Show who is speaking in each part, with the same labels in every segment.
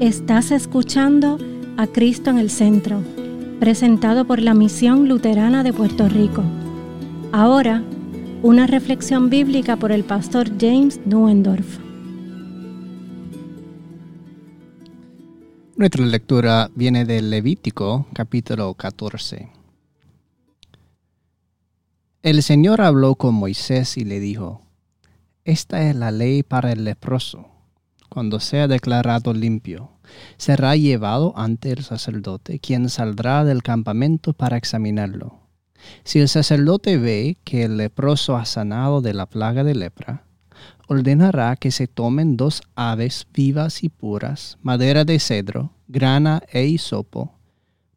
Speaker 1: Estás escuchando a Cristo en el Centro, presentado por la Misión Luterana de Puerto Rico. Ahora, una reflexión bíblica por el pastor James Nuendorf.
Speaker 2: Nuestra lectura viene del Levítico capítulo 14. El Señor habló con Moisés y le dijo, Esta es la ley para el leproso. Cuando sea declarado limpio, será llevado ante el sacerdote, quien saldrá del campamento para examinarlo. Si el sacerdote ve que el leproso ha sanado de la plaga de lepra, ordenará que se tomen dos aves vivas y puras, madera de cedro, grana e hisopo,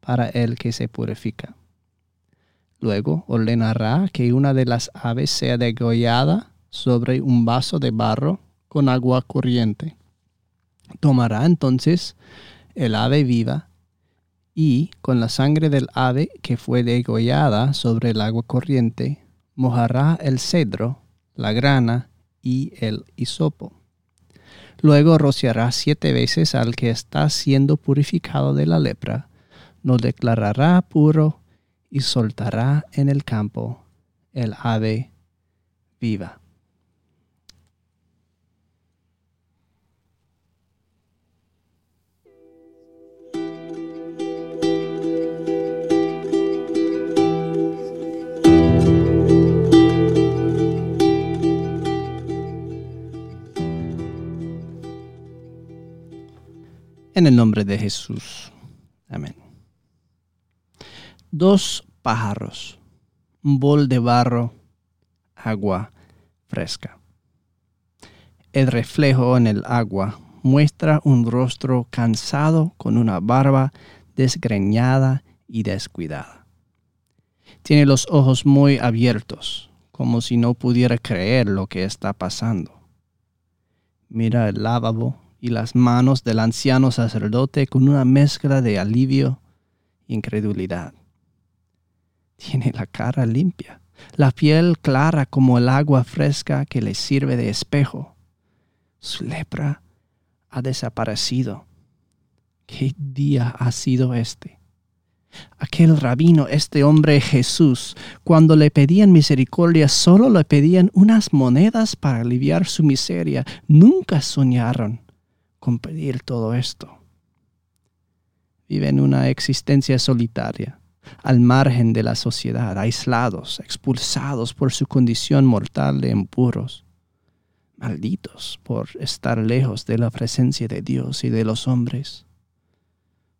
Speaker 2: para el que se purifica Luego ordenará que una de las aves sea degollada sobre un vaso de barro con agua corriente. Tomará entonces el ave viva y con la sangre del ave que fue degollada sobre el agua corriente, mojará el cedro, la grana y el hisopo. Luego rociará siete veces al que está siendo purificado de la lepra, lo declarará puro y soltará en el campo el ave viva. En el nombre de Jesús. Amén dos pájaros, un bol de barro, agua fresca. El reflejo en el agua muestra un rostro cansado con una barba desgreñada y descuidada. Tiene los ojos muy abiertos, como si no pudiera creer lo que está pasando. Mira el lavabo y las manos del anciano sacerdote con una mezcla de alivio e incredulidad. Tiene la cara limpia, la piel clara como el agua fresca que le sirve de espejo. Su lepra ha desaparecido. ¿Qué día ha sido este? Aquel rabino, este hombre Jesús, cuando le pedían misericordia, solo le pedían unas monedas para aliviar su miseria. Nunca soñaron con pedir todo esto. Viven una existencia solitaria al margen de la sociedad, aislados, expulsados por su condición mortal de impuros, malditos por estar lejos de la presencia de Dios y de los hombres.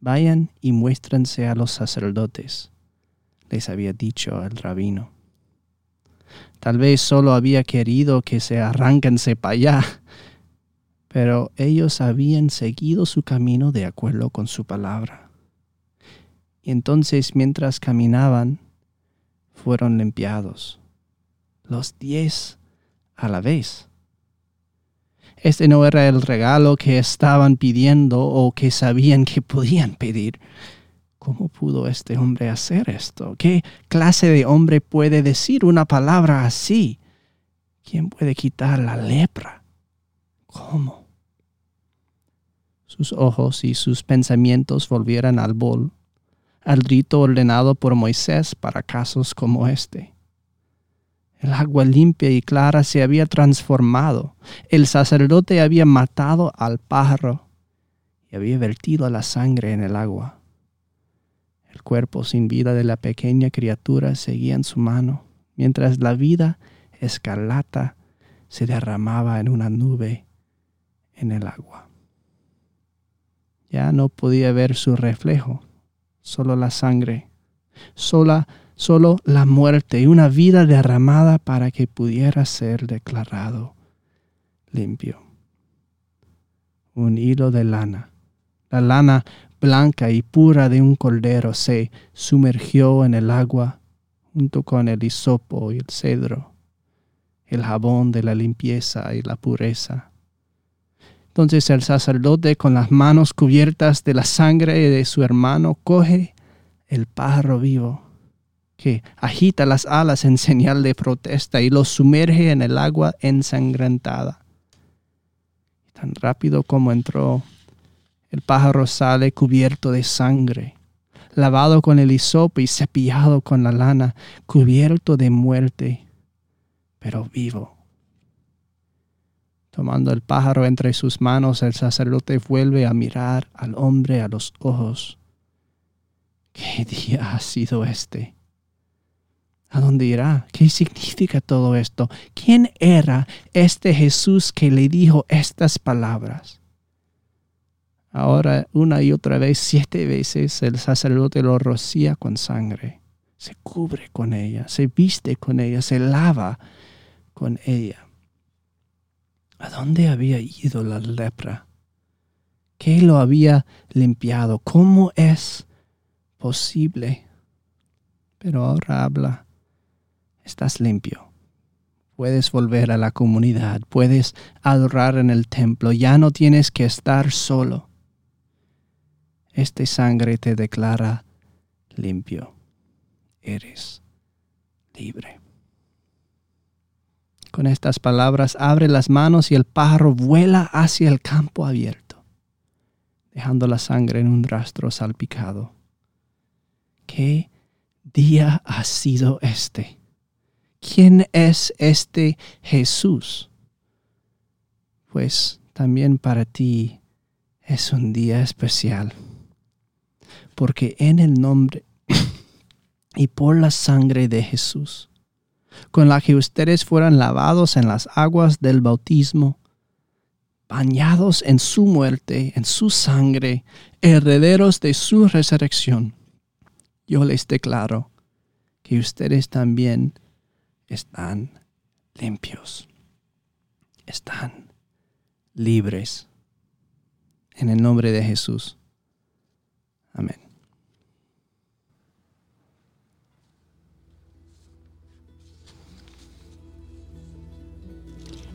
Speaker 2: Vayan y muéstrense a los sacerdotes, les había dicho el rabino. Tal vez solo había querido que se arranquense para allá, pero ellos habían seguido su camino de acuerdo con su palabra entonces mientras caminaban, fueron limpiados, los diez a la vez. Este no era el regalo que estaban pidiendo o que sabían que podían pedir. ¿Cómo pudo este hombre hacer esto? ¿Qué clase de hombre puede decir una palabra así? ¿Quién puede quitar la lepra? ¿Cómo? Sus ojos y sus pensamientos volvieron al bol al rito ordenado por Moisés para casos como este. El agua limpia y clara se había transformado. El sacerdote había matado al pájaro y había vertido la sangre en el agua. El cuerpo sin vida de la pequeña criatura seguía en su mano, mientras la vida escarlata se derramaba en una nube en el agua. Ya no podía ver su reflejo solo la sangre, sola, solo la muerte y una vida derramada para que pudiera ser declarado limpio. Un hilo de lana, la lana blanca y pura de un cordero se sumergió en el agua junto con el hisopo y el cedro, el jabón de la limpieza y la pureza entonces el sacerdote con las manos cubiertas de la sangre de su hermano coge el pájaro vivo que agita las alas en señal de protesta y lo sumerge en el agua ensangrentada. Tan rápido como entró, El pájaro sale cubierto de sangre, lavado con el hisopo y cepillado con la lana, cubierto de muerte, pero vivo. Tomando el pájaro entre sus manos, el sacerdote vuelve a mirar al hombre a los ojos. ¿Qué día ha sido este? ¿A dónde irá? ¿Qué significa todo esto? ¿Quién era este Jesús que le dijo estas palabras? Ahora, una y otra vez, siete veces, el sacerdote lo rocía con sangre, se cubre con ella, se viste con ella, se lava con ella. ¿A dónde había ido la lepra? ¿Qué lo había limpiado? ¿Cómo es posible? Pero ahora habla estás limpio. Puedes volver a la comunidad, puedes adorar en el templo, ya no tienes que estar solo. Este sangre te declara limpio. Eres libre. Con estas palabras abre las manos y el pájaro vuela hacia el campo abierto, dejando la sangre en un rastro salpicado. ¿Qué día ha sido este? ¿quién es este Jesús? Pues también para ti es un día especial, porque en el nombre y por la sangre de Jesús, con la que ustedes fueran lavados en las aguas del bautismo, bañados en su muerte, en su sangre, herederos de su resurrección, yo les declaro que ustedes también están limpios, están libres. En el nombre de Jesús. Amén.